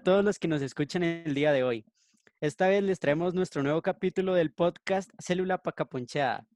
a todos los que nos escuchan el día de hoy. Esta vez les traemos nuestro nuevo capítulo del podcast Célula Pacaponcheada.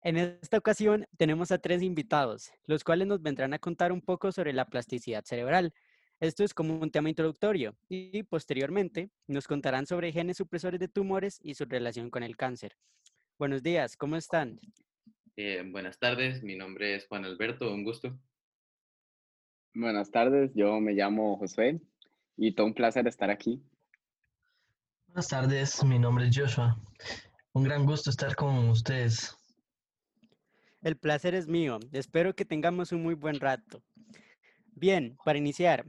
En esta ocasión tenemos a tres invitados, los cuales nos vendrán a contar un poco sobre la plasticidad cerebral. Esto es como un tema introductorio y posteriormente nos contarán sobre genes supresores de tumores y su relación con el cáncer. Buenos días, ¿cómo están? Eh, buenas tardes, mi nombre es Juan Alberto, un gusto. Buenas tardes, yo me llamo Josué y todo un placer estar aquí. Buenas tardes, mi nombre es Joshua. Un gran gusto estar con ustedes. El placer es mío. Espero que tengamos un muy buen rato. Bien, para iniciar,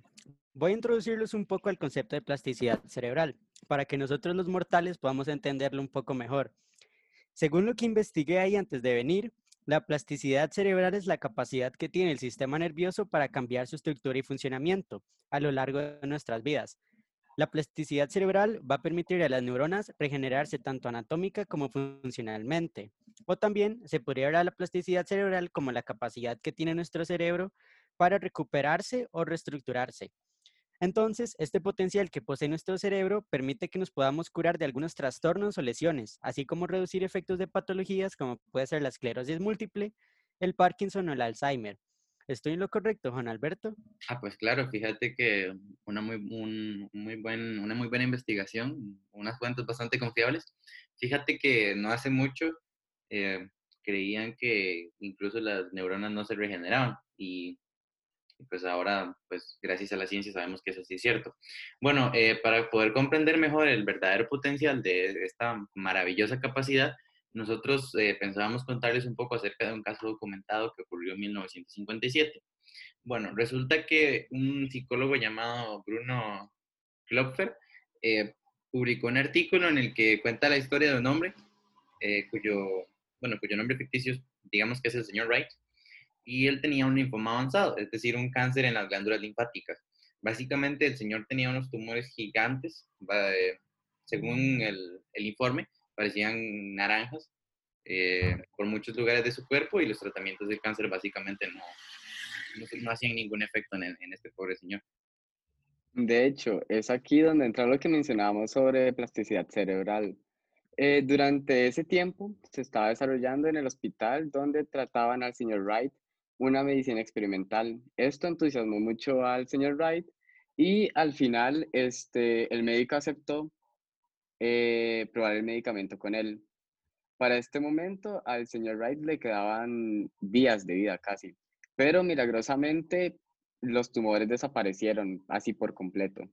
voy a introducirles un poco al concepto de plasticidad cerebral, para que nosotros los mortales podamos entenderlo un poco mejor. Según lo que investigué ahí antes de venir, la plasticidad cerebral es la capacidad que tiene el sistema nervioso para cambiar su estructura y funcionamiento a lo largo de nuestras vidas. La plasticidad cerebral va a permitir a las neuronas regenerarse tanto anatómica como funcionalmente. O también se podría ver a la plasticidad cerebral como la capacidad que tiene nuestro cerebro para recuperarse o reestructurarse. Entonces, este potencial que posee nuestro cerebro permite que nos podamos curar de algunos trastornos o lesiones, así como reducir efectos de patologías como puede ser la esclerosis múltiple, el Parkinson o el Alzheimer. ¿Estoy en lo correcto, Juan Alberto? Ah, pues claro, fíjate que una muy, muy buen, una muy buena investigación, unas fuentes bastante confiables. Fíjate que no hace mucho eh, creían que incluso las neuronas no se regeneraban y pues ahora, pues gracias a la ciencia sabemos que eso sí es cierto. Bueno, eh, para poder comprender mejor el verdadero potencial de esta maravillosa capacidad, nosotros eh, pensábamos contarles un poco acerca de un caso documentado que ocurrió en 1957. Bueno, resulta que un psicólogo llamado Bruno Klopfer eh, publicó un artículo en el que cuenta la historia de un hombre cuyo, bueno, cuyo nombre ficticio digamos que es el señor Wright, y él tenía un linfoma avanzado, es decir, un cáncer en las glándulas linfáticas. Básicamente el señor tenía unos tumores gigantes, según el, informe, parecían naranjas eh, por muchos lugares de su cuerpo y los tratamientos del cáncer básicamente no, no, hacían ningún efecto en, en, este pobre señor. De hecho, es aquí donde entra lo que mencionábamos sobre plasticidad cerebral. Eh, durante ese tiempo se estaba desarrollando en el hospital donde trataban al señor Wright una medicina experimental. Esto entusiasmó mucho al señor Wright y al final este, el médico aceptó eh, probar el medicamento con él. Para este momento al señor Wright le quedaban días de vida casi, pero milagrosamente los tumores desaparecieron así por completo.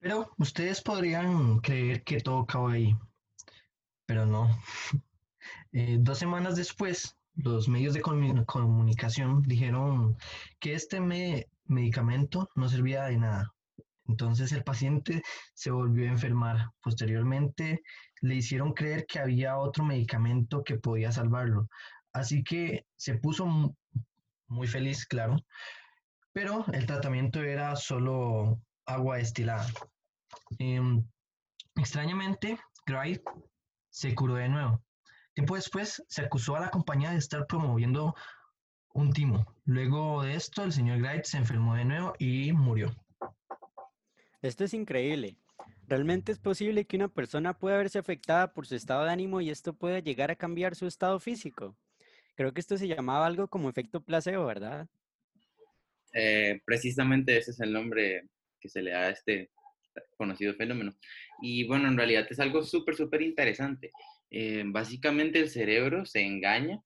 Pero ustedes podrían creer que todo acabó ahí, pero no. Eh, dos semanas después, los medios de comunicación dijeron que este medicamento no servía de nada. Entonces el paciente se volvió a enfermar. Posteriormente le hicieron creer que había otro medicamento que podía salvarlo. Así que se puso muy feliz, claro, pero el tratamiento era solo agua destilada. Em, extrañamente, Gray se curó de nuevo. Tiempo después se acusó a la compañía de estar promoviendo un timo. Luego de esto, el señor Wright se enfermó de nuevo y murió. Esto es increíble. ¿Realmente es posible que una persona pueda verse afectada por su estado de ánimo y esto pueda llegar a cambiar su estado físico? Creo que esto se llamaba algo como efecto placebo, ¿verdad? Eh, precisamente ese es el nombre que se le da a este conocido fenómeno. Y bueno, en realidad es algo súper, súper interesante. Eh, básicamente el cerebro se engaña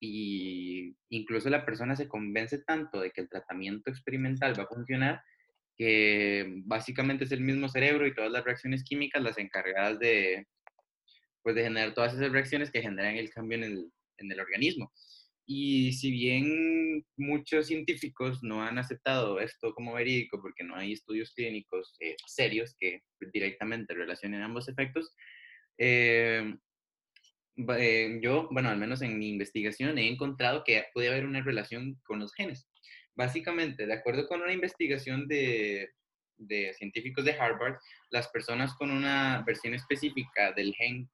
y incluso la persona se convence tanto de que el tratamiento experimental va a funcionar que básicamente es el mismo cerebro y todas las reacciones químicas las encargadas de, pues, de generar todas esas reacciones que generan el cambio en el, en el organismo. Y si bien muchos científicos no han aceptado esto como verídico porque no hay estudios clínicos eh, serios que directamente relacionen ambos efectos, eh, eh, yo, bueno, al menos en mi investigación he encontrado que puede haber una relación con los genes. Básicamente, de acuerdo con una investigación de, de científicos de Harvard, las personas con una versión específica del gen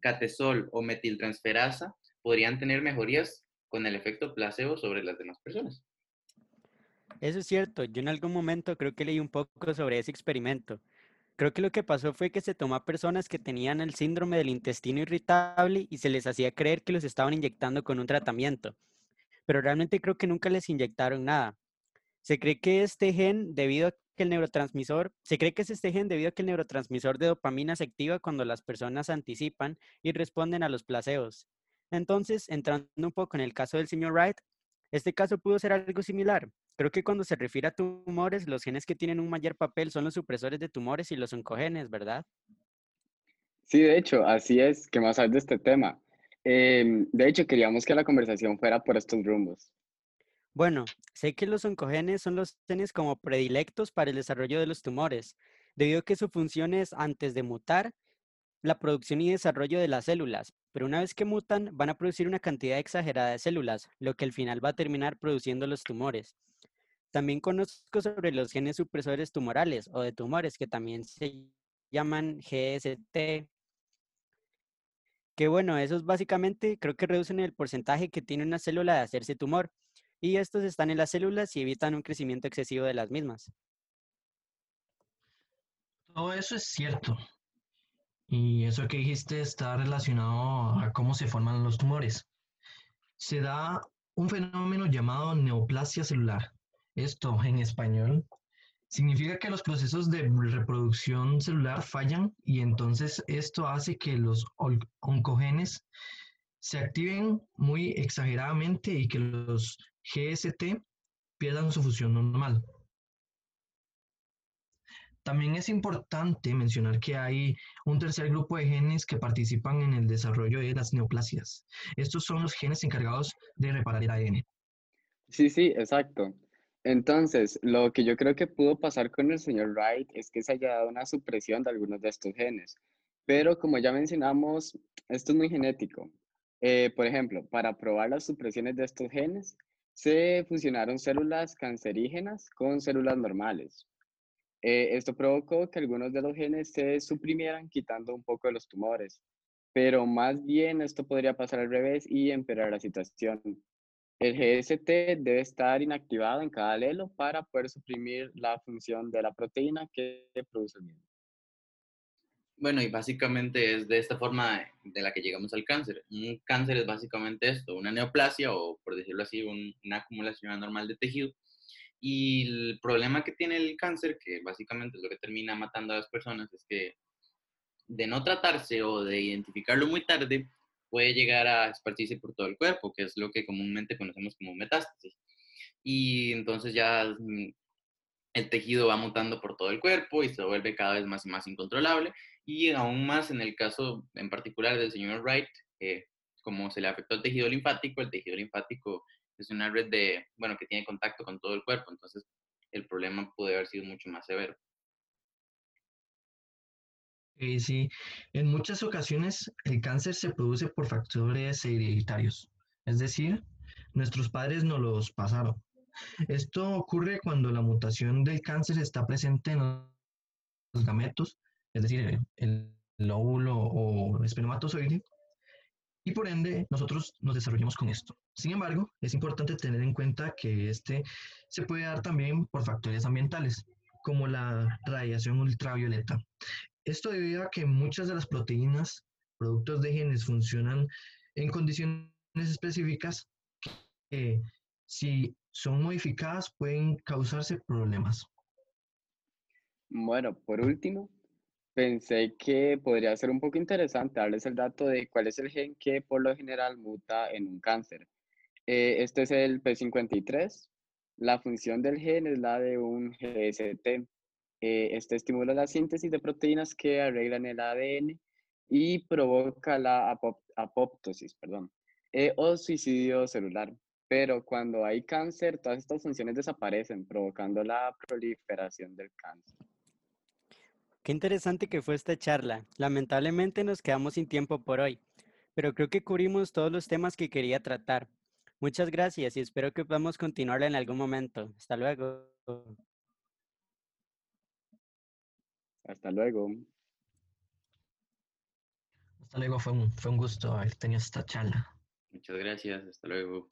catesol o metiltransferasa podrían tener mejorías con el efecto placebo sobre las demás personas. Eso es cierto, yo en algún momento creo que leí un poco sobre ese experimento. Creo que lo que pasó fue que se tomó a personas que tenían el síndrome del intestino irritable y se les hacía creer que los estaban inyectando con un tratamiento, pero realmente creo que nunca les inyectaron nada. Se cree que este gen, debido a que el neurotransmisor, se cree que es este gen debido a que el neurotransmisor de dopamina se activa cuando las personas anticipan y responden a los placeos. Entonces, entrando un poco en el caso del señor Wright, este caso pudo ser algo similar. Creo que cuando se refiere a tumores, los genes que tienen un mayor papel son los supresores de tumores y los oncogenes, ¿verdad? Sí, de hecho, así es que más sabes de este tema. Em, de hecho, queríamos que la conversación fuera por estos rumbos. Bueno, sé que los oncogenes son los genes como predilectos para el desarrollo de los tumores, debido a que su función es, antes de mutar, la producción y desarrollo de las células, pero una vez que mutan van a producir una cantidad exagerada de células, lo que al final va a terminar produciendo los tumores. También conozco sobre los genes supresores tumorales o de tumores, que también se llaman GST, que bueno, esos básicamente creo que reducen el porcentaje que tiene una célula de hacerse tumor, y estos están en las células y evitan un crecimiento excesivo de las mismas. Todo eso es cierto. Y eso que dijiste está relacionado a cómo se forman los tumores. Se da un fenómeno llamado neoplasia celular. Esto en español significa que los procesos de reproducción celular fallan y entonces esto hace que los oncogenes se activen muy exageradamente y que los GST pierdan su función normal. También es importante mencionar que hay un tercer grupo de genes que participan en el desarrollo de las neoplasias. Estos son los genes encargados de reparar el ADN. Sí, sí, exacto. Entonces, lo que yo creo que pudo pasar con el señor Wright es que se haya dado una supresión de algunos de estos genes. Pero como ya mencionamos, esto es muy genético. Eh, por ejemplo, para probar las supresiones de estos genes, se fusionaron células cancerígenas con células normales. Eh, esto provocó que algunos de los genes se suprimieran quitando un poco de los tumores, pero más bien esto podría pasar al revés y empeorar la situación. El GST debe estar inactivado en cada alelo para poder suprimir la función de la proteína que produce el. Bueno, y básicamente es de esta forma de la que llegamos al cáncer. Un cáncer es básicamente esto, una neoplasia o, por decirlo así, una acumulación anormal de tejido. Y el problema que tiene el cáncer, que básicamente es lo que termina matando a las personas, es que de no tratarse o de identificarlo muy tarde, puede llegar a esparcirse por todo el cuerpo, que es lo que comúnmente conocemos como metástasis. Y entonces ya mm, el tejido va mutando por todo el cuerpo y se vuelve cada vez más y más incontrolable y aún más en el caso en particular del señor Wright, eh, como se le afectó el tejido linfático, el tejido linfático es una red de, bueno, que tiene contacto con todo el cuerpo, entonces el problema puede haber sido mucho más severo. Eh, sí, en muchas ocasiones el cáncer se produce por factores hereditarios, es decir, nuestros padres no los pasaron. Esto ocurre cuando la mutación del cáncer está presente en los gametos es decir, el, óvulo o espermatozoide, y por ende nosotros nos desarrollamos con esto. Sin embargo, es importante tener en cuenta que este se puede dar también por factores ambientales, como la radiación ultravioleta. Esto debido a que muchas de las proteínas, productos de genes, funcionan en condiciones específicas que si son modificadas pueden causarse problemas. Bueno, por último, pensé que podría ser un poco interesante darles el dato de cuál es el gen que por lo general muta en un cáncer. Eh, este es el P53. La función del gen es la de un GST. Eh, este estimula la síntesis de proteínas que arreglan el ADN y provoca la apoptosis, perdón, eh, o suicidio celular. Pero cuando hay cáncer, todas estas funciones desaparecen, provocando la proliferación del cáncer. Qué interesante que fue esta charla. Lamentablemente nos quedamos sin tiempo por hoy, pero creo que cubrimos todos los temas que quería tratar. Muchas gracias y espero que podamos continuarla en algún momento. Hasta luego. Hasta luego. Hasta luego, fue un, fue un gusto haber tenido esta charla. Muchas gracias, hasta luego.